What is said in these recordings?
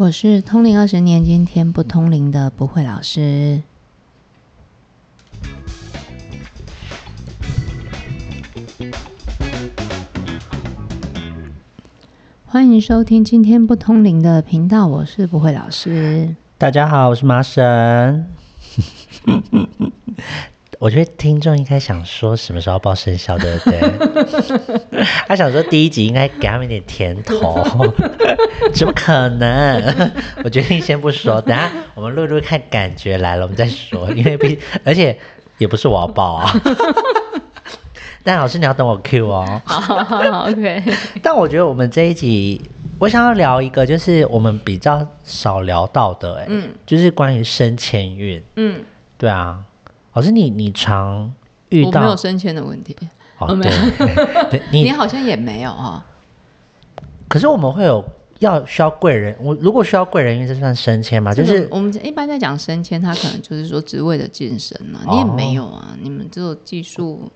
我是通灵二十年，今天不通灵的不会老师。欢迎收听今天不通灵的频道，我是不会老师。大家好，我是麻神。我觉得听众应该想说什么时候报生肖，对不对？他想说第一集应该给他们一点甜头，怎么可能？我决定先不说，等下我们录录看感觉来了，我们再说。因为毕，而且也不是我要报啊。但老师你要等我 Q 哦。好好好 OK。但我觉得我们这一集，我想要聊一个，就是我们比较少聊到的，哎，嗯，就是关于升迁运，嗯，对啊。老师，你你常遇到我没有升迁的问题？哦，没有，你你好像也没有哈。可是我们会有要需要贵人，我如果需要贵人，因为这算升迁嘛？就是我们一般在讲升迁，他可能就是说职位的晋升啊。你也没有啊，你们只有技术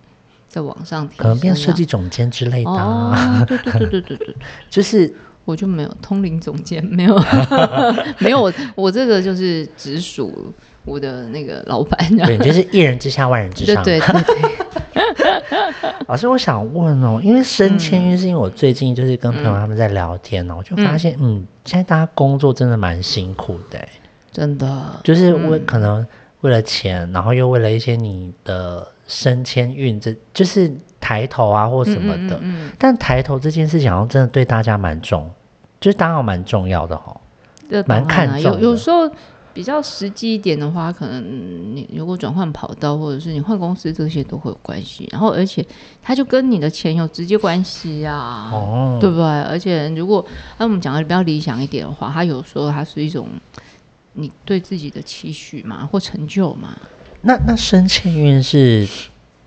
在往上提，可能变设计总监之类的。哦，对对对对对对，就是我就没有通灵总监，没有 没有我我这个就是直属。我的那个老板，对，就是一人之下万人之上。对对对。老师，我想问哦，因为升迁运是因为我最近就是跟朋友他们在聊天呢，我就发现，嗯，现在大家工作真的蛮辛苦的，真的，就是为可能为了钱，然后又为了一些你的升迁运，这就是抬头啊或什么的。嗯。但抬头这件事情，好像真的对大家蛮重，就是当然蛮重要的哈，蛮看重。有有时候。比较实际一点的话，可能你如果转换跑道，或者是你换公司，这些都会有关系。然后，而且它就跟你的钱有直接关系啊，哦，对不对？而且如果那我们讲的比较理想一点的话，它有时候它是一种你对自己的期许嘛，或成就嘛。那那升迁运是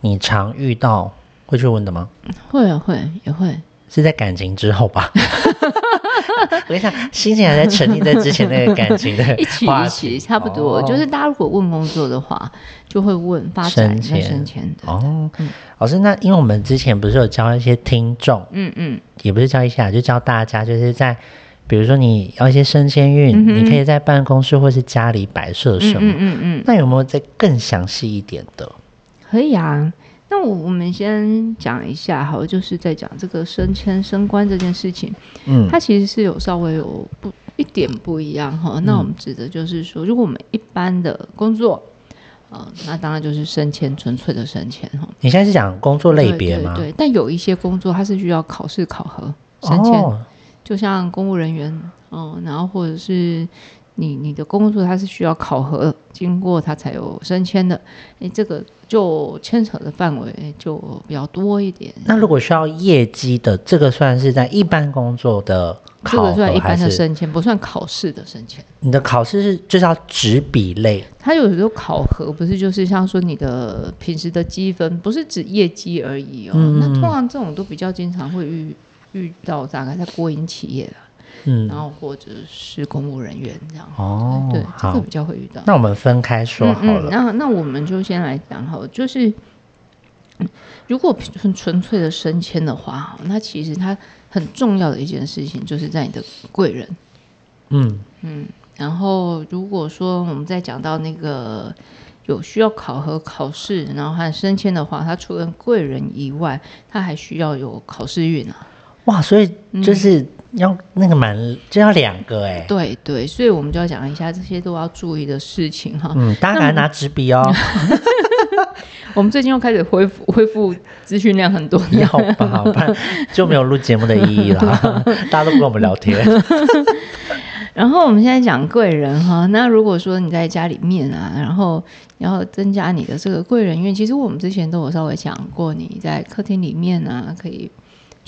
你常遇到会去问的吗？会啊，会也会。是在感情之后吧？我跟你讲，心情还在沉溺在之前那个感情的 一起一起差不多。就是大家如果问工作的话，就会问发展升迁的哦。老师，那因为我们之前不是有教一些听众，嗯嗯，也不是教一下，就教大家，就是在比如说你要一些升迁运，你可以在办公室或是家里摆设什么？嗯嗯嗯。那有没有再更详细一点的？可以啊。那我我们先讲一下，好，就是在讲这个升迁升官这件事情，嗯，它其实是有稍微有不一点不一样哈。那我们指的就是说，如果我们一般的工作，呃，那当然就是升迁，纯粹的升迁哈。你现在是讲工作类别吗？对，但有一些工作它是需要考试考核升迁，就像公务人员，嗯，然后或者是。你你的工作它是需要考核经过它才有升迁的，哎，这个就牵扯的范围就比较多一点。那如果需要业绩的，这个算是在一般工作的考核，算一般的升迁，不算考试的升迁。你的考试是就是要纸笔类，它有时候考核不是就是像说你的平时的积分，不是指业绩而已哦。那通常这种都比较经常会遇遇到，大概在国营企业的。嗯，然后或者是公务人员这样哦，对，这个比较会遇到。那我们分开说好了。那那我们就先来讲好，就是如果很纯粹的升迁的话，那其实它很重要的一件事情就是在你的贵人。嗯嗯，然后如果说我们再讲到那个有需要考核考试，然后和升迁的话，它除了贵人以外，它还需要有考试运啊。哇，所以就是要那个蛮就要两个哎，对对，所以我们就要讲一下这些都要注意的事情哈。嗯，大家赶快拿纸笔哦。我们最近又开始恢复恢复资讯量很多，要吧，好吧，就没有录节目的意义了。大家都不跟我们聊天。然后我们现在讲贵人哈，那如果说你在家里面啊，然后然后增加你的这个贵人，运其实我们之前都有稍微讲过，你在客厅里面啊可以。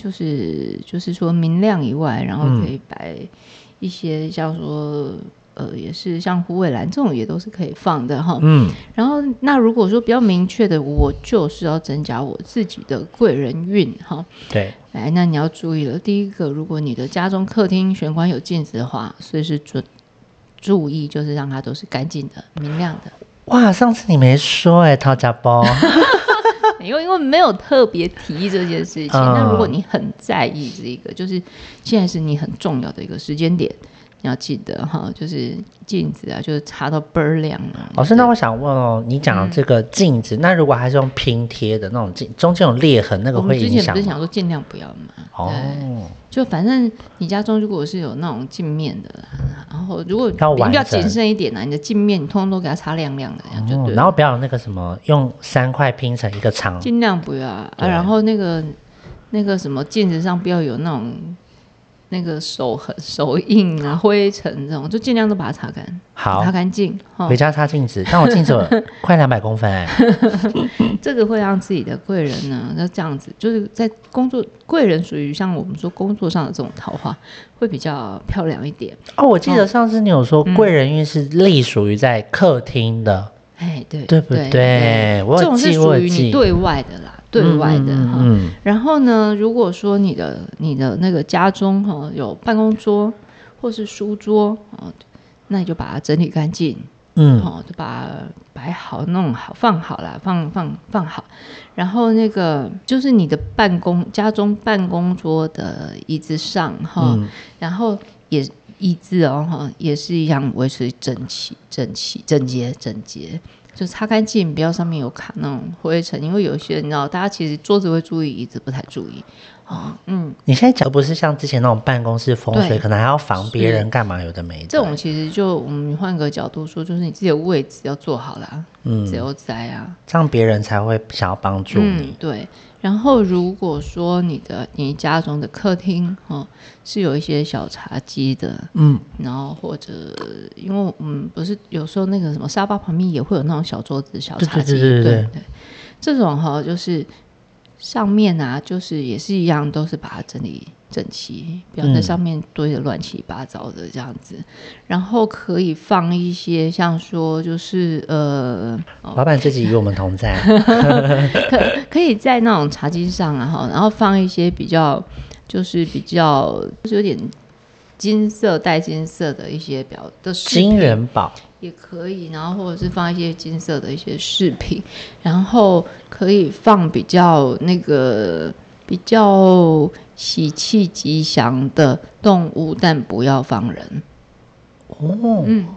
就是就是说明亮以外，然后可以摆一些像说呃，也是像虎尾兰这种也都是可以放的哈。嗯，然后那如果说比较明确的，我就是要增加我自己的贵人运哈。对，哎，那你要注意了，第一个，如果你的家中客厅玄关有镜子的话，所以是准注意，就是让它都是干净的、明亮的。哇，上次你没说哎，陶家包。因为因为没有特别提这件事情，那如果你很在意这个，就是现在是你很重要的一个时间点，你要记得哈，就是镜子啊，就是擦到倍儿亮啊。老师，那我想问哦，你讲的这个镜子，那如果还是用拼贴的那种镜，中间有裂痕，那个会影响之前不是想吗？说尽量不要嘛？哦，就反正你家中如果是有那种镜面的，然后如果要比较谨慎一点啊，你的镜面你通通都给它擦亮亮的，这样就对。哦然后不要有那个什么，用三块拼成一个长，尽量不要啊，然后那个那个什么镜子上不要有那种那个手痕、手印啊、灰尘这种，就尽量都把它擦干，好。擦干净回。家擦镜子，但我镜子有 快两百公分哎，这个会让自己的贵人呢，那这样子就是在工作贵人属于像我们说工作上的这种桃花，会比较漂亮一点。哦，我记得上次你有嗯。说贵人运是隶属于在客厅的，哎，对对不对我这种是记我有记。属于你对外的啦，对外的哈。嗯嗯然后呢，如果说你的你的那个家中哈、有办公桌或是书桌啊，那你就把它整理干净，嗯，哦，就把它摆好、弄好、放好啦，放放放好。然后那个就是你的办公家中办公桌的椅子上哈、嗯然后也椅子哦哈，也是一样维持整齐、整齐、整洁、整洁。就擦干净，不要上面有卡那种灰尘，因为有些人你知道，大家其实桌子会注意，椅子不太注意。哦，嗯，你现在脚不是像之前那种办公室风水，可能还要防别人干嘛？有的没的。这种其实就我们换个角度说，就是你自己的位置要做好啦，嗯自由在啊，这样别人才会想要帮助嗯你。，对。然后如果说你的你家中的客厅哦是有一些小茶几的，嗯，然后或者因为我们不是有时候那个什么沙发旁边也会有那种小桌子、小茶几，对对对对这种哈、就是上面啊，就是也是一样，都是把它整理整齐，不要在嗯上面堆的乱七八糟的这样子。然后可以放一些像说就是呃，哦老板自己与我们同在。可可以在那种茶几上啊，哈，然后放一些比较就是比较就是有点金色带金色的一些表的饰金元宝，也可以，然后或者是放一些金色的一些饰品，然后可以放比较那个比较喜气吉祥的动物，但不要放人。哦，嗯，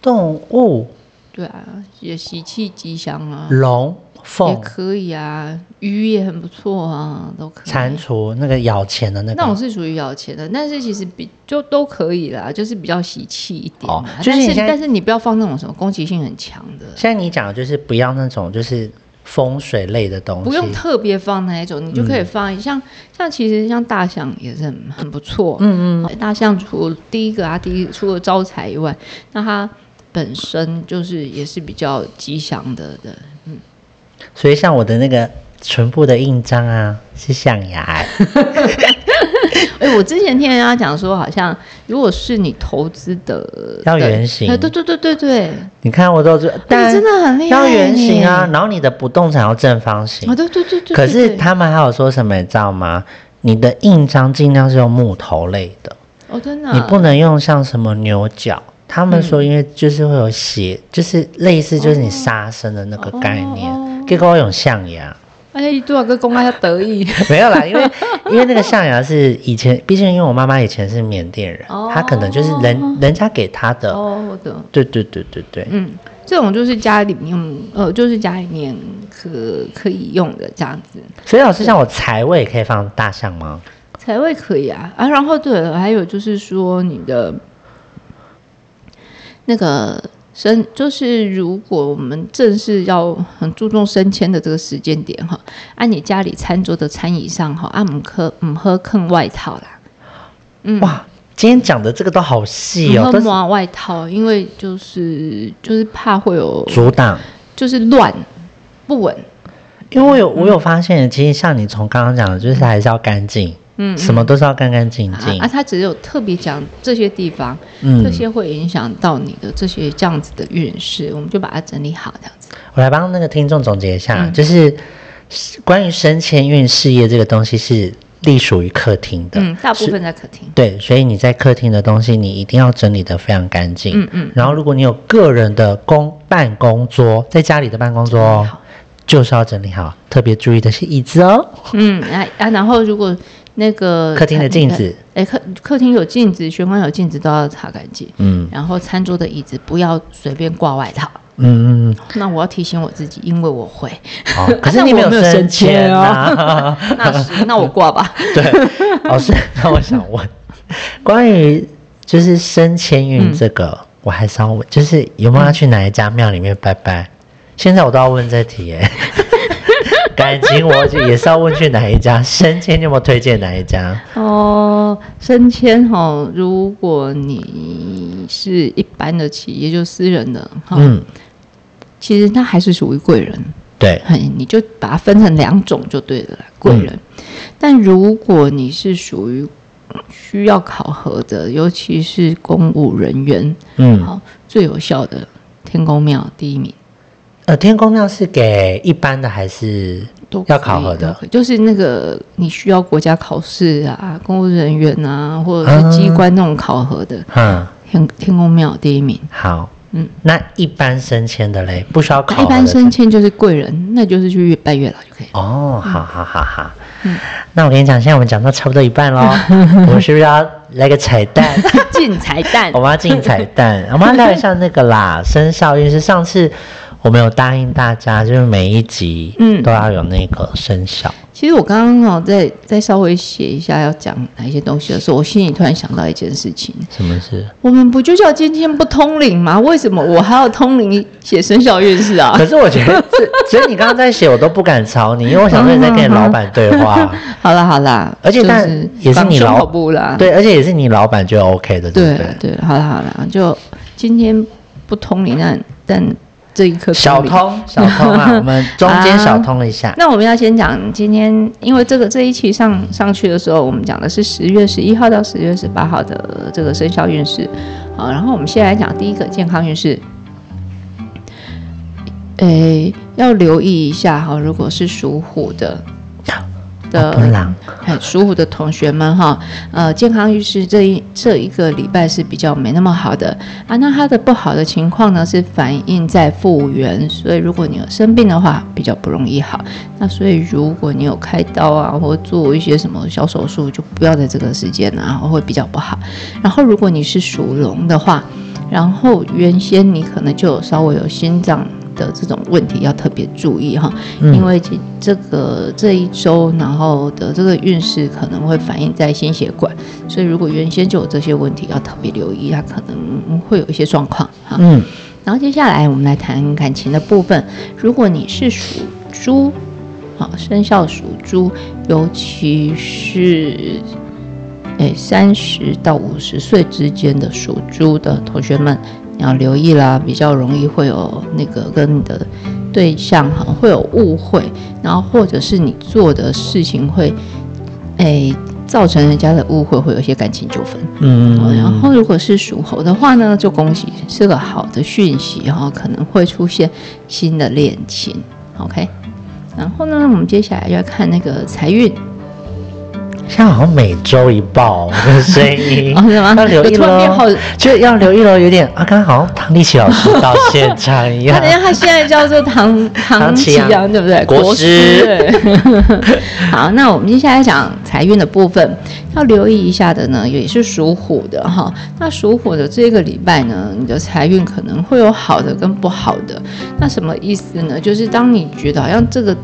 动物，对啊，也喜气吉祥啊，龙凤、也、可以啊，鱼也很不错啊，都可以。蟾蜍，那个咬钱的那那种。是属于咬钱的，但是其实比就都可以啦，就是比较喜气一点。但是就是你但是你不要放那种什么攻击性很强的，现在你讲的就是不要那种就是风水类的东西，不用特别放那一种，你就可以放、像像其实像大象也是很很不错。嗯嗯，大象除第一个啊，第一除了招财以外，那它本身就是也是比较吉祥的的。嗯，所以像我的那个唇部的印章啊，是象牙、欸，哎、我之前听人家讲说，好像如果是你投资的 要圆形哎对对对对对，你看我都知，但真的很厉害要圆形啊，然后你的不动产要正方形啊，，对对对对。可是他们还有说什么，你知道吗？你的印章尽量是用木头类的，哦，真的啊、你不能用像什么牛角。他们说，因为就是会有血，就是类似就是你杀生的那个概念哦，结果我用象牙，哎，多少个公安要得意。没有啦，因为因为那个象牙是以前，毕竟因为我妈妈以前是缅甸人，哦她可能就是人人家给她的，哦，我懂。对对对对对，嗯，这种就是家里面，呃，就是家里面可可以用的这样子。所以老师像我财位可以放大象吗？财位可以啊啊，然后对了，还有就是说你的那个升，就是如果我们正式要很注重升迁的这个时间点哈，按、你家里餐桌的餐椅上哈，按唔喝唔喝坑外套啦，嗯，哇，今天讲的这个都好细哦，都抹外套，因为就是就是怕会有阻挡。就是乱不稳，因为我有我有发现，其实像你从刚刚讲的，就是还是要干净，嗯，什么都是要干干净净啊啊，。他只有特别讲这些地方，嗯这些会影响到你的这些这样子的运势，我们就把它整理好，这样子。我来帮那个听众总结一下，嗯就是关于升迁运事业这个东西是隶属于客厅的，嗯，大部分在客厅。对，所以你在客厅的东西，你一定要整理的非常干净。嗯嗯然后，如果你有个人的公办公桌，在家里的办公桌哦，就是要整理好。特别注意的是椅子哦。嗯，啊啊，然后如果那个客厅的镜子，哎，客客厅有镜子，玄关有镜子都要擦干净。嗯然后餐桌的椅子不要随便挂外套。嗯嗯，那我要提醒我自己，因为我会。好，可是你没有升迁啊。那是，那我挂吧。对，老师，那我想问，关于就是升迁运这个，我还是要问，就是有没有要去哪一家庙里面拜拜？现在我都要问这题耶。感情我就也是要问去哪一家升迁，你有没有推荐哪一家？哦，升迁哈，如果你是一般的企业，就私人的哈，嗯，其实它还是属于贵人。对，嘿，你就把它分成两种就对了，贵人。但如果你是属于需要考核的，尤其是公务人员，嗯，好，最有效的天公庙第一名。呃，天公庙是给一般的还是都要考核的就是那个你需要国家考试啊，公务人员啊，或者是机关那种考核的，嗯，天天公庙第一名。好，嗯，那一般升迁的嘞，不需要考一般升迁就是贵人，那就是去拜月老就可以。哦，好好好好。嗯那我跟你讲，现在我们讲到差不多一半喽，我们是不是要来个彩蛋？进彩蛋我，们要进彩蛋，我们要聊一下那个啦，生肖运势。上次我们有答应大家，就是每一集嗯都要有那个生肖。其实我刚刚哦，在在稍微写一下要讲哪一些东西的时候，我心里突然想到一件事情：什么事？我们不就叫今天不通灵吗？为什么我还要通灵写生肖运势啊 可？是我觉得 这，其实你刚刚在写，我都不敢吵你，因为我想说你在跟你老板对话。好啦好啦，而且但也是你老部啦，对，而且也是你老板就 OK 的，对对不对？对，好了好了，就今天不通灵，但但这一刻小灵通小通啊，我们中间小通一下。那我们要先讲今天，因为这个这一期上上去的时候，我们讲的是十月十一号到十月十八号的这个生肖运势。好，然后我们先来讲第一个健康运势。诶，要留意一下哈，如果是属虎的的哦不朗，哎，属虎的同学们哈，呃，健康运势这一这一个礼拜是比较没那么好的啊。那它的不好的情况呢，是反映在复原，所以如果你有生病的话，比较不容易好。那所以如果你有开刀啊，或做一些什么小手术，就不要在这个时间啊，会比较不好。然后如果你是属龙的话，然后原先你可能就有稍微有心脏。的这种问题要特别注意哈，嗯。因为这这个这一周，然后的这个运势可能会反映在心血管，所以如果原先就有这些问题，要特别留意，它可能会有一些状况哈。嗯，然后接下来我们来谈感情的部分，如果你是属猪，好，生肖属猪，尤其是诶三十到五十岁之间的属猪的同学们，你要留意啦，比较容易会有那个跟你的对象哈会有误会，然后或者是你做的事情会诶造成人家的误会，会有一些感情纠纷。嗯哦，然后如果是属猴的话呢，就恭喜是个好的讯息哈、可能会出现新的恋情。OK，然后呢，我们接下来就要看那个财运，现在好像每周一报我的声音？要留意有突然变好喽，就要留意喽，有点啊，刚刚好像唐立奇老师到现场一样他等。下，他现在叫做唐唐启唐启阳，对不对？国师对 好，那我们接下来讲财运的部分，要留意一下的呢，也是属虎的哈。那属虎的这个礼拜呢，你的财运可能会有好的跟不好的。那什么意思呢？就是当你觉得好像这个。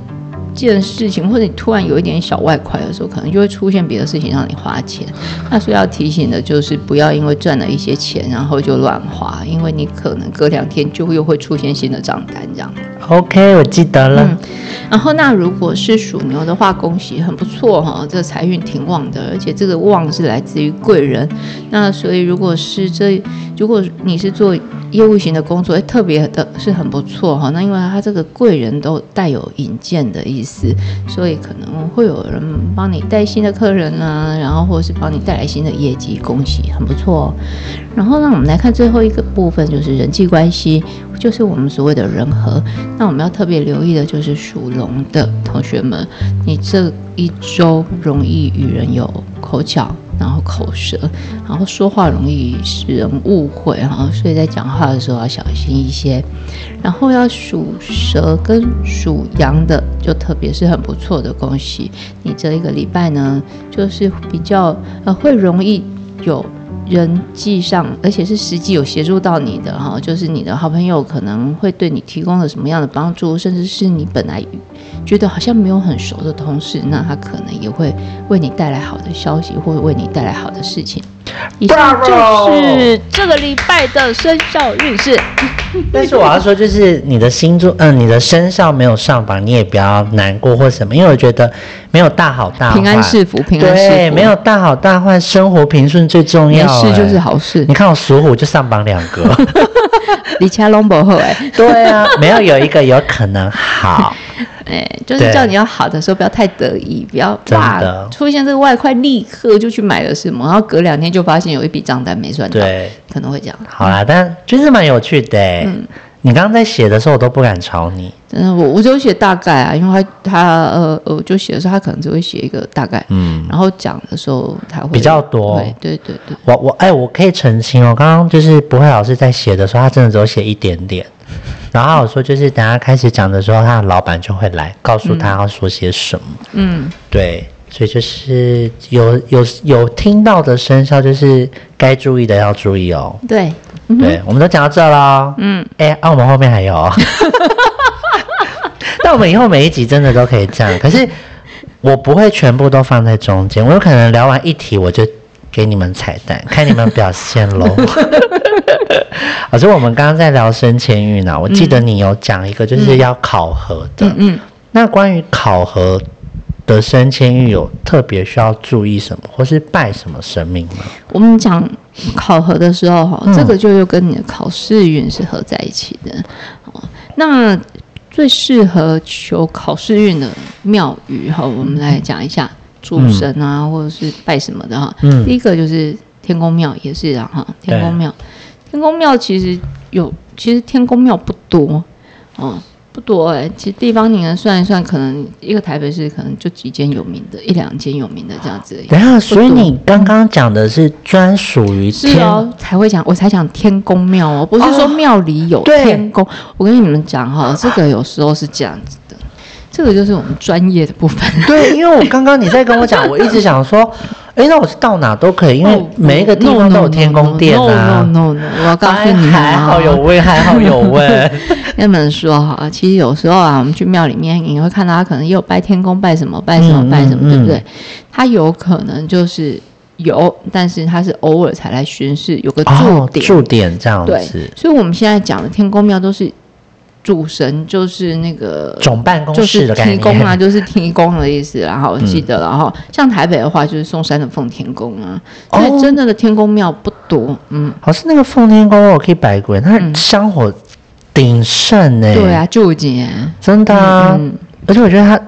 件事情，或者你突然有一点小外快的时候，可能就会出现别的事情让你花钱。那所以要提醒的就是，不要因为赚了一些钱，然后就乱花，因为你可能隔两天就又会出现新的账单这样。OK，我记得了。嗯，然后那如果是属牛的话，恭喜，很不错哈，这财运挺旺的，而且这个旺是来自于贵人。那所以如果是这，如果你是做业务型的工作，哎，特别的是很不错哈。那因为他这个贵人都带有引荐的意思，所以可能会有人帮你带新的客人啊，然后或者是帮你带来新的业绩，恭喜，很不错哦。然后呢，我们来看最后一个部分，就是人际关系，就是我们所谓的人和。那我们要特别留意的就是属龙的同学们，你这一周容易与人有口角然后口舌，然后说话容易使人误会哈，所以在讲话的时候要小心一些。然后要属蛇跟属羊的，就特别是很不错的，恭喜你这一个礼拜呢，就是比较呃会容易有。人际上，而且是实际有协助到你的哈，就是你的好朋友可能会对你提供了什么样的帮助，甚至是你本来觉得好像没有很熟的同事，那他可能也会为你带来好的消息，或者为你带来好的事情。以上就是这个礼拜的生肖运势。但是我要说，就是你的星座，嗯，你的生肖没有上榜，你也不要难过或什么，因为我觉得没有大好大坏，平安是福，平安是福，对，没有大好大坏，生活平顺最重要。事就是好事。你看我属虎就上榜两个，李恰龙伯后哎，对啊，没有有一个有可能好。哎，就是叫你要好的时候不要太得意，不要哇出现这个外快立刻就去买了什么，然后隔两天就发现有一笔账单没算到，对，可能会这样。好啦，但就是蛮有趣的。嗯，你刚刚在写的时候我都不敢吵你，真的，我我就写大概啊，因为他他呃呃，就写的时候他可能只会写一个大概，嗯，然后讲的时候他会比较多，对对对对。我我哎，我可以澄清哦，刚刚就是不会老师在写的时候，他真的只有写一点点。然后我说，就是等他开始讲的时候，他的老板就会来告诉他要说些什么。嗯，对，所以就是有有有听到的生肖，就是该注意的要注意哦。对，对，我们都讲到这了。嗯，哎，啊，我们后面还有。但我们以后每一集真的都可以这样，可是我不会全部都放在中间，我有可能聊完一题我就。给你们彩蛋，看你们表现喽。老师，我们刚刚在聊升迁运呢，我记得你有讲一个就是要考核的。嗯嗯。那关于考核的升迁运，有特别需要注意什么，或是拜什么神明吗？我们讲考核的时候，哈，这个就又跟你的考试运是合在一起的。哦，那最适合求考试运的庙宇，哈，我们来讲一下。主神啊，或者是拜什么的哈。嗯。第一个就是天公庙，也是啊哈。天公庙，天公庙其实有，其实天公庙不多，哦，不多哎。其实地方你能算一算，可能一个台北市可能就几间有名的，一两间有名的这样子。等下，所以你刚刚讲的是专属于是哦，才会讲，我才讲天公庙哦，不是说庙里有天公。我跟你们讲哈，这个有时候是这样子的。这个就是我们专业的部分。对，因为我刚刚你在跟我讲，我一直想说，哎，那我是到哪都可以，因为每一个地方都有天宫殿啊。No no no，我要告诉你还好有位，还好有位。跟你们说哈，其实有时候啊，我们去庙里面，你会看到他可能也有拜天公，拜什么，拜什么，拜什么，对不对？他有可能就是有，但是他是偶尔才来巡视，有个驻点，驻点这样子。对，所以我们现在讲的天宫庙都是。主神就是那个总办公室的提供啊，就是提供的意思。然后我记得，然后像台北的话，就是嵩山的奉天宫啊。所以真的的天宫庙不多，嗯。好像那个奉天宫我可以摆鬼，它香火鼎盛呢。对啊，就近，真的啊。而且我觉得它，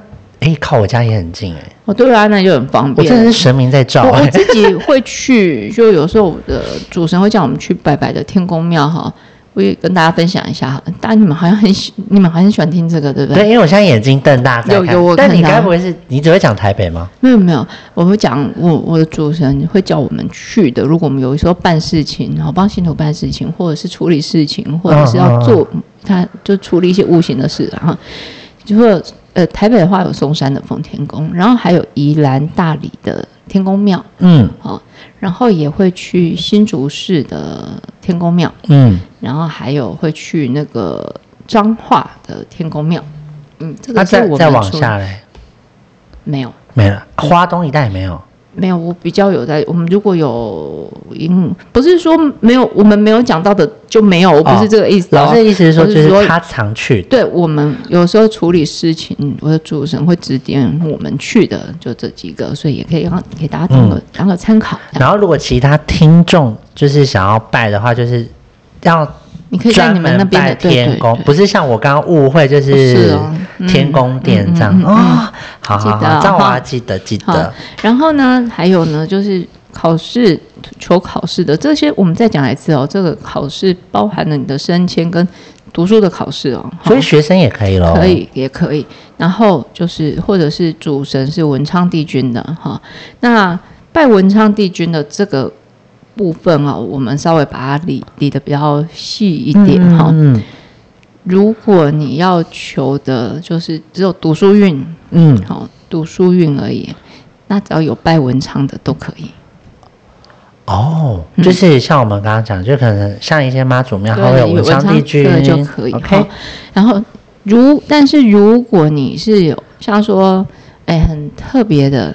哎，靠我家也很近哎。哦，对啊，那就很方便。我真的是神明在照。我自己会去，就有时候我的主神会叫我们去拜拜的天宫庙哈。我也跟大家分享一下哈，但你们好像很喜，你们好像喜欢听这个，对不对？对，因为我现在眼睛瞪大在看。有有，但你该不会是你只会讲台北吗？没有没有，我会讲我我的主持人会叫我们去的。如果我们有时候办事情，然后帮信徒办事情，或者是处理事情，或者是要做，他就处理一些无形的事，然后就会呃台北的话有嵩山的奉天宫，然后还有宜兰大理的天宫庙，嗯，好。然后也会去新竹市的天宫庙，嗯，然后还有会去那个彰化的天宫庙，嗯，这个再再往下嘞，没有，没了，花东一带没有。没有，我比较有在。我们如果有，嗯，不是说没有，我们没有讲到的就没有，我不是这个意思。老师的意思是说，就是他常去。对我们有时候处理事情，我的主持人会指点我们去的，就这几个，所以也可以让给大家当个当个参考。然后，如果其他听众就是想要拜的话，就是要。你可以在你们那边的天宫，不是像我刚刚误会，就是天宫殿这样哦。好好好，这样我要记得记得。然后呢，还有呢，就是考试求考试的这些，我们再讲一次哦。这个考试包含了你的升迁跟读书的考试哦，所以学生也可以咯。可以也可以。然后就是或者是主神是文昌帝君的哈，那拜文昌帝君的这个部分啊，我们稍微把它理理的比较细一点哈。嗯如果你要求的就是只有读书运，嗯，好、读书运而已，那只要有拜文昌的都可以。哦，嗯就是像我们刚刚讲，就可能像一些妈祖庙，它会对，有文昌帝君对就可以。OK，好然后如但是如果你是有像说，哎，很特别的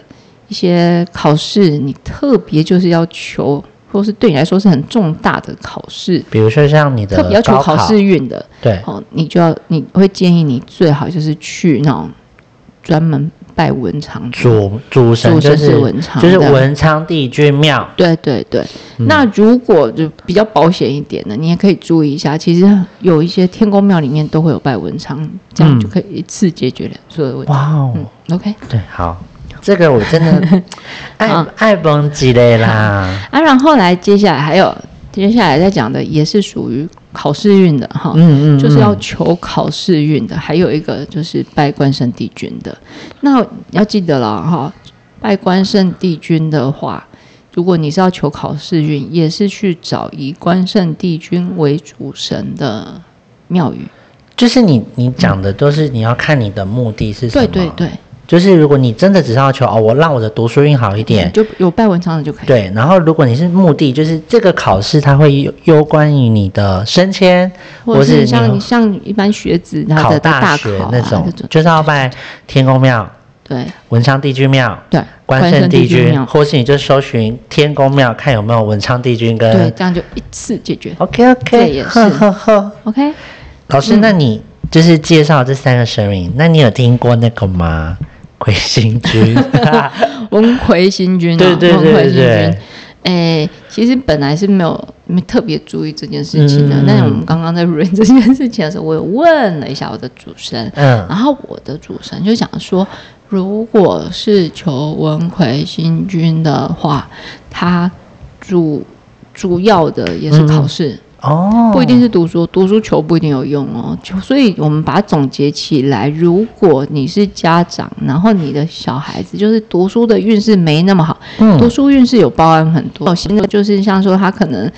一些考试，你特别就是要求，或是对你来说是很重大的考试，比如说像你的特别要求考试运的，对，哦，你就要你会建议你最好就是去那种专门拜文昌的。主主神就是是文昌就是文昌帝君庙，对对对，嗯那如果就比较保险一点的，你也可以注意一下，其实有一些天宫庙里面都会有拜文昌，这样嗯就可以一次解决了所有的问题。哇哦，嗯，OK 对，好，这个我真的 爱嗯爱崩极嘞啦，啊，然后来接下来还有接下来再讲的也是属于考试运的哈，嗯嗯，就是要嗯求考试运的，还有一个就是拜关圣帝君的。那要记得了哈，拜关圣帝君的话，如果你是要求考试运，也是去找以关圣帝君为主神的庙宇。就是你你讲的都是你要看你的目的是什么，对对对，就是如果你真的只是要求哦，我让我的读书运好一点，就有拜文昌的就可以。对，然后如果你是目的，就是这个考试它会攸攸关于你的升迁，或是是像你像一般学子他考的大学那种就是要拜天公庙、对文昌帝君庙、对，关圣帝君，或是你就搜寻天公庙，看有没有文昌帝君跟对，跟。这样就一次解决。OK OK，也是呵呵呵。OK，老师，嗯那你就是介绍这三个神明，那你有听过那个吗？魁星君。文魁星君、啊，对对对文魁星对君。哎，其实本来是没有没特别注意这件事情的，嗯但是我们刚刚在 r 这件事情的时候，我有问了一下我的主神，嗯然后我的主神就讲说，如果是求文魁星君的话，他主主要的也是考试。哦，不一定是读书，读书求不一定有用哦。就所以我们把它总结起来，如果你是家长，然后你的小孩子就是读书的运势没那么好，嗯读书运势有包含很多，现在就是像说他可能，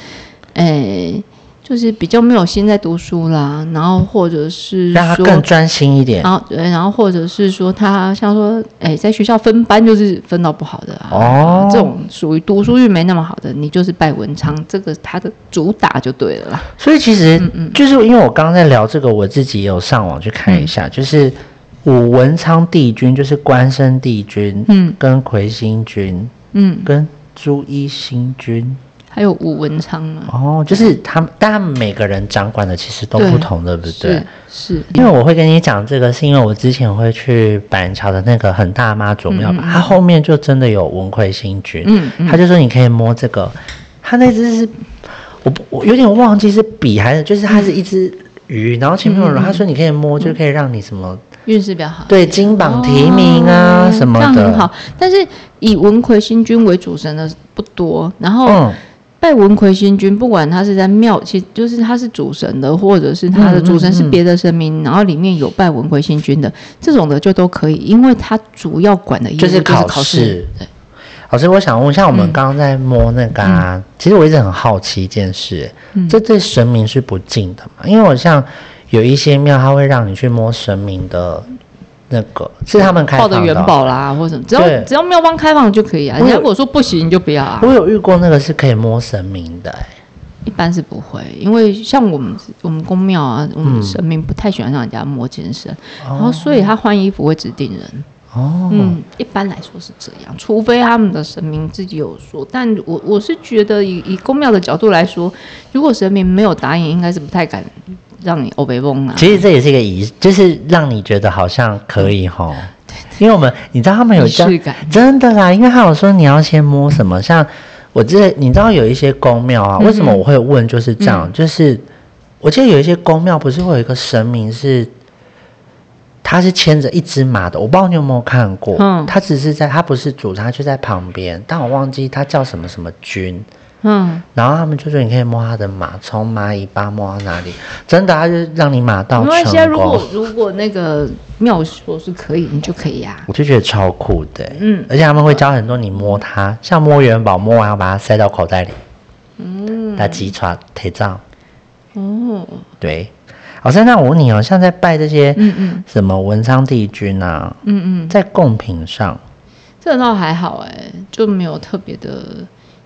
诶、就是比较没有心在读书啦，然后或者是让他更专心一点。然后对，然后或者是说他像说，哎，在学校分班就是分到不好的啊，哦。这种属于读书运没那么好的，你就是拜文昌，这个他的主打就对了啦。所以其实嗯嗯。就是因为我刚刚在聊这个，我自己也有上网去看一下，就是武文昌帝君，就是关圣帝君，嗯。跟魁星君，嗯，跟朱一星君，还有武文昌啊，哦，就是他们，但他们每个人掌管的其实都不同，对不对？是？是，因为我会跟你讲这个，是因为我之前会去板桥的那个很大妈祖庙吧，嗯嗯嗯。它后面就真的有文魁星君，嗯嗯。他就说你可以摸这个，他那只是我我有点忘记是笔还是就是它是一只鱼，然后前面有人，他说你可以摸，就可以让你什么运势比较好。对金榜题名啊哦什么的，这样很好。但是以文魁星君为主神的不多，然后嗯，拜文魁星君，不管他是在庙，其实就是他是主神的，或者是他的主神是别的神明，然后里面有拜文魁星君的这种的就都可以，因为他主要管的就是考考试。对，老师，我想问，像我们嗯刚刚在摸那个啊，其实我一直很好奇一件事，嗯。这对神明是不敬的嘛？因为我像有一些庙，它会让你去摸神明的那个，是他们开放的元。宝啦，或者什么，只要只要庙方开放就可以啊。我有人家如果说不行，你就不要啊我。有遇过那个是可以摸神明的、欸，一般是不会，因为像我们我们宫庙啊，我们嗯神明不太喜欢让人家摸金身，然哦后所以他换衣服会指定人。哦，嗯，一般来说是这样，除非他们的神明自己有说。但我我是觉得以以公庙的角度来说，如果神明没有答应，应该是不太敢让你欧北翁啊。其实这也是一个仪，就是让你觉得好像可以吼。因为我们你知道他们有仪这样式感真的啦，因为他有说你要先摸什么，像我记得你知道有一些宫庙啊，嗯为什么我会问就是这样，嗯就是我记得有一些宫庙不是会有一个神明是。他是牵着一只马的，我不知道你有没有看过。嗯他只是在，他不是主，他就在旁边，但我忘记他叫什么什么君。嗯，然后他们就说你可以摸他的马，从马尾巴摸到哪里，真的，他就让你马到没关系啊。成如果功。如果那个妙说是可以，你就可以呀、我就觉得超酷的，嗯。而且他们会教很多你摸它，像摸元宝，摸完要把它塞到口袋里，嗯，打鸡爪腿杖，哦，对。好像那我问你哦，像在拜这些嗯嗯。什么文昌帝君啊，嗯嗯，在贡品上，这倒还好哎、就没有特别的，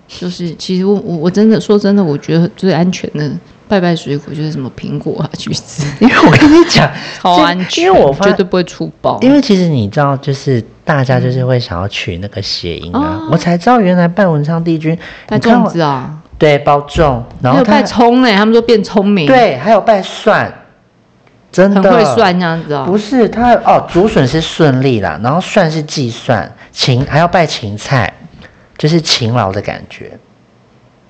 就是其实我我我真的说真的，我觉得最安全的拜拜水果就是什么苹果啊、橘子，因为我跟你讲，超安全，因为我发绝对不会出包。因为其实你知道，就是大家就是会想要取那个谐音啊，哦我才知道原来拜文昌帝君，拜粽子啊，对包粽，然后拜葱哎、他们说变聪明，，对，还有拜蒜，真的很会算这样子哦。不是，他哦，竹笋是顺利啦，然后蒜是计算，芹还要拜芹菜，就是勤劳的感觉。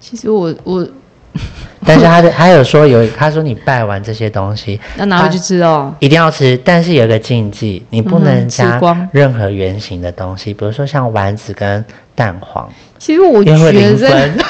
其实我我 但是他的他有说有，他说你拜完这些东西要拿回去吃哦。一定要吃，但是有个禁忌，你不能加吃任何圆形的东西，比如说像丸子跟蛋黄，其实我觉得。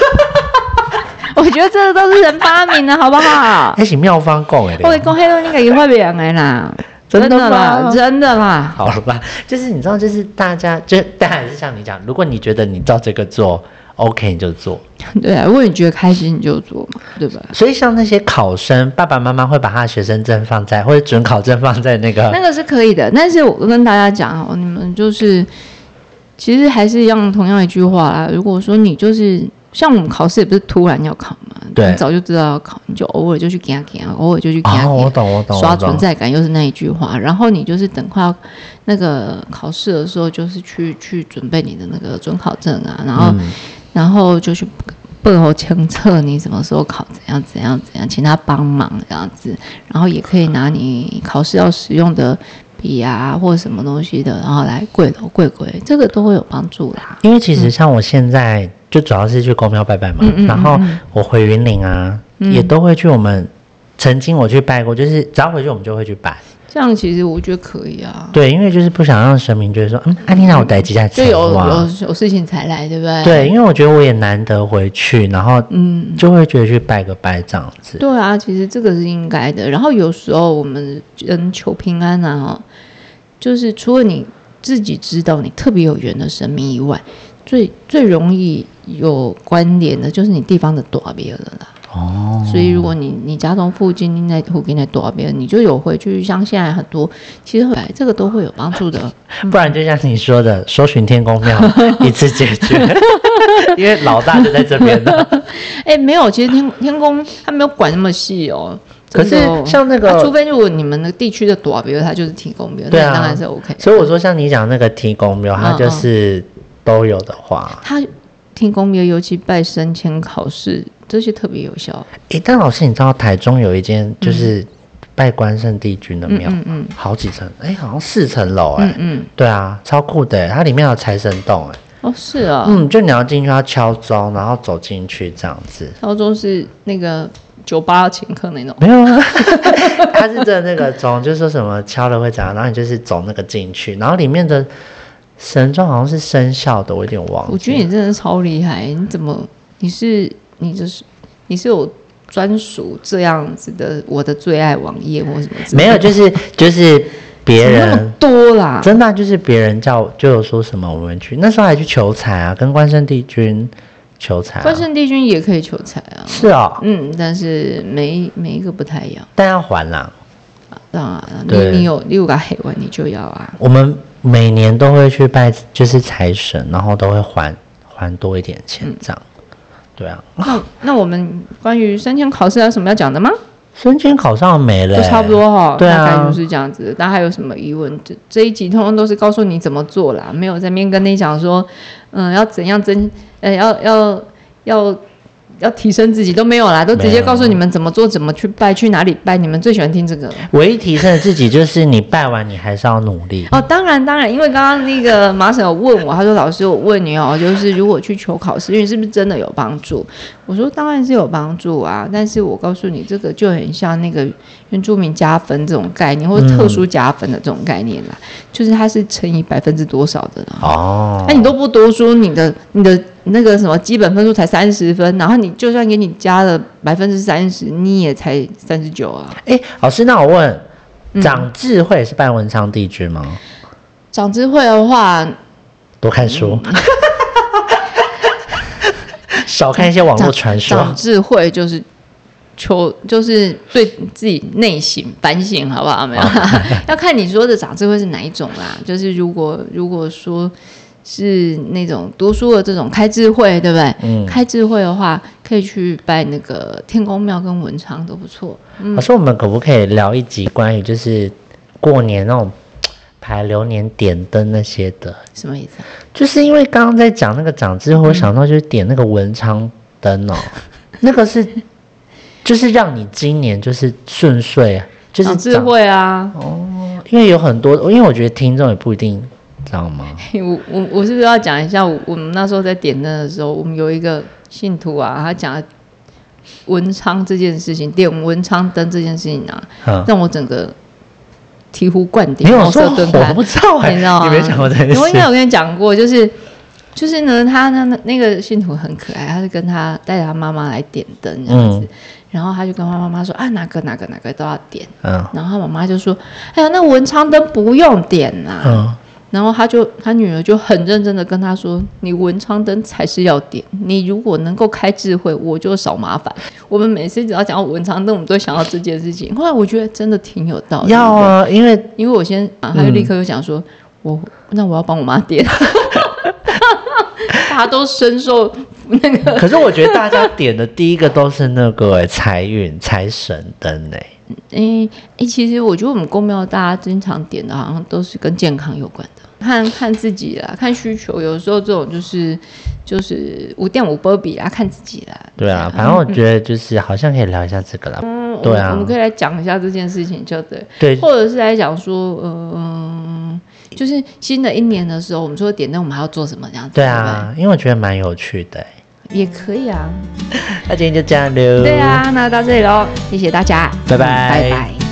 我觉得这个都是人发明的，好不好？那是妙方讲的。我讲黑东你自己发明的啦，真的啦，吗真的啦。好了吧，就是你知道，就是大家，就 当然是像你讲，如果你觉得你照这个做，OK 你就做。对啊，如果你觉得开心，你就做嘛，对吧？所以像那些考生，爸爸妈妈会把他的学生证放在，或者准考证放在那个那个是可以的，但是我跟大家讲哦，你们就是其实还是一样同样一句话啦。如果说你就是像我们考试也不是突然要考嘛，对你早就知道要考，你就偶尔就去给他给他，偶尔就去给他哦，给他。我懂，我懂，刷存在感又是那一句话，然后你就是等快要那个考试的时候，就是去去准备你的那个准考证啊，然后、嗯然后就去背后清测你什么时候考，怎样怎样怎样，请他帮忙这样子，然后也可以拿你考试要使用的笔啊或者什么东西的，然后来跪头跪跪，这个都会有帮助啦。因为其实像我现在就主要是去公庙拜拜嘛，嗯嗯嗯然后嗯我回云林啊，嗯也都会去我们曾经我去拜过，就是只要回去我们就会去拜。这样其实我觉得可以啊，对，因为就是不想让神明觉得说，嗯，安妮娜我待几下就有有有事情才来，对不对？，对，因为我觉得我也难得回去，然后嗯。就会觉得去拜个拜这样子。对啊，其实这个是应该的。然后有时候我们人求平安啊，哈，就是除了你自己知道你特别有缘的神明以外，最最容易有关联的就是你地方的多别了啦。哦，所以如果你你家中附近你在附近的多边，你就有回去，像现在很多，其实来这个都会有帮助的。不然就像你说的，搜寻天宫庙 一次解决，因为老大就在这边的。哎，没有，其实天天宫他没有管那么细哦。可是像那个啊除非如果你们的地区的多，比如它就是提供，比如对当然是 OK。所以我说，像你讲那个提供庙，它嗯就是都有的话，他听公庙，尤其拜升迁考试这些特别有效。诶，但老师，你知道台中有一间就是拜关圣帝君的嗯庙，嗯嗯好几层，诶，好像四层楼，诶。嗯嗯，对啊，超酷的，它里面有财神洞，哎，哦是啊，嗯，就你要进去要敲钟，然后走进去这样子。敲钟是那个酒吧要请客那种。没有啊，他是真的那个钟，就是说什么敲了会怎样，然后你就是走那个进去，然后里面的神装好像是生肖的，我有点忘了。我觉得你真的超厉害，你怎么你是你就是你是有专属这样子的我的最爱网页或什么？没有，就是就是别人多啦。真的啊、就是别人叫就有说什么我们去，那时候还去求财啊，跟关圣帝君求财、啊。关圣帝君也可以求财啊，是哦，嗯，但是每每一个不太一样。但要还啦。当然了，你你有你有个黑完，你就要啊。我们每年都会去拜，就是财神，然后都会还还多一点钱这样。对啊，那那我们关于升迁考试还有什么要讲的吗？升迁考上没了、就差不多哈，对啊大概就是这样子。大家还有什么疑问？这这一集通通都是告诉你怎么做啦，没有在面跟你讲说，嗯，要怎样增，呃，要要要要提升自己都没有啦，都直接告诉你们怎么做，怎么去拜，去哪里拜。你们最喜欢听这个唯一提升的自己就是你拜完，你还是要努力。哦？当然当然，因为刚刚那个马婶有问我，他说老师，我问你哦，就是如果去求考试，因为是不是真的有帮助？我说当然是有帮助啊，但是我告诉你，这个就很像那个原住民加分这种概念，或者特殊加分的这种概念啦，就是它是乘以百分之多少的啦。哦，那、你都不读书，你的你的那个什么基本分数才三十分，然后你就算给你加了百分之三十，你也才三十九啊。哎，老师，那我问，嗯长智慧是办文昌帝君吗？长智慧的话，多看书，嗯 少看一些网络传说长说。智慧就是求，就是对自己内省反省，好不好？没有，要看你说的长智慧是哪一种啦。就是如果如果说是那种读书的这种开智慧，对不对？嗯开智慧的话，可以去拜那个天公庙跟文昌都不错。嗯老师，我们可不可以聊一集关于就是过年那种排流年点灯那些的？什么意思啊？就是因为刚刚在讲那个长智慧，我想到就是点那个文昌灯哦，那个是就是让你今年就是顺遂，啊，就是长智慧啊！哦，因为有很多，因为我觉得听众也不一定知道吗？我我我是不是要讲一下？我我们那时候在点灯的时候，我们有一个信徒啊，他讲文昌这件事情，点文昌灯这件事情啊，嗯，让我整个醍醐灌顶，茅没有说塞顿开我不。知道哎、你知道吗？你没讲过这件事？我应该有跟你讲过，就是就是呢，他那那那个信徒很可爱，他是跟他带着他妈妈来点灯这样子，嗯然后他就跟他妈妈说啊，哪个哪个哪个都要点，嗯然后他妈妈就说，哎呀，那文昌灯不用点啦、嗯，然后他就他女儿就很认真的跟他说：“你文昌灯才是要点，你如果能够开智慧，我就少麻烦。”我们每次只要讲到文昌灯，我们都想到这件事情。后来我觉得真的挺有道理，要啊，因为因为我先啊，他就立刻就讲说：“我那我要帮我妈点。”大家都深受那个 可是我觉得大家点的第一个都是那个哎、财运财神灯哎、诶诶，其实我觉得我们公庙大家经常点的，好像都是跟健康有关的，看看自己啦，看需求。有时候这种就是就是五点五波比啊，看自己啦。对啊，反正我觉得就是好像可以聊一下这个啦。嗯，对啊我们可以来讲一下这件事情，就对，对，或者是来讲说，嗯、就是新的一年的时候，我们说点灯，我们还要做什么这样子？对啊，因为我觉得蛮有趣的、也可以啊。那今天就这样喽。对，啊，那到这里喽，谢谢大家，拜拜嗯拜拜。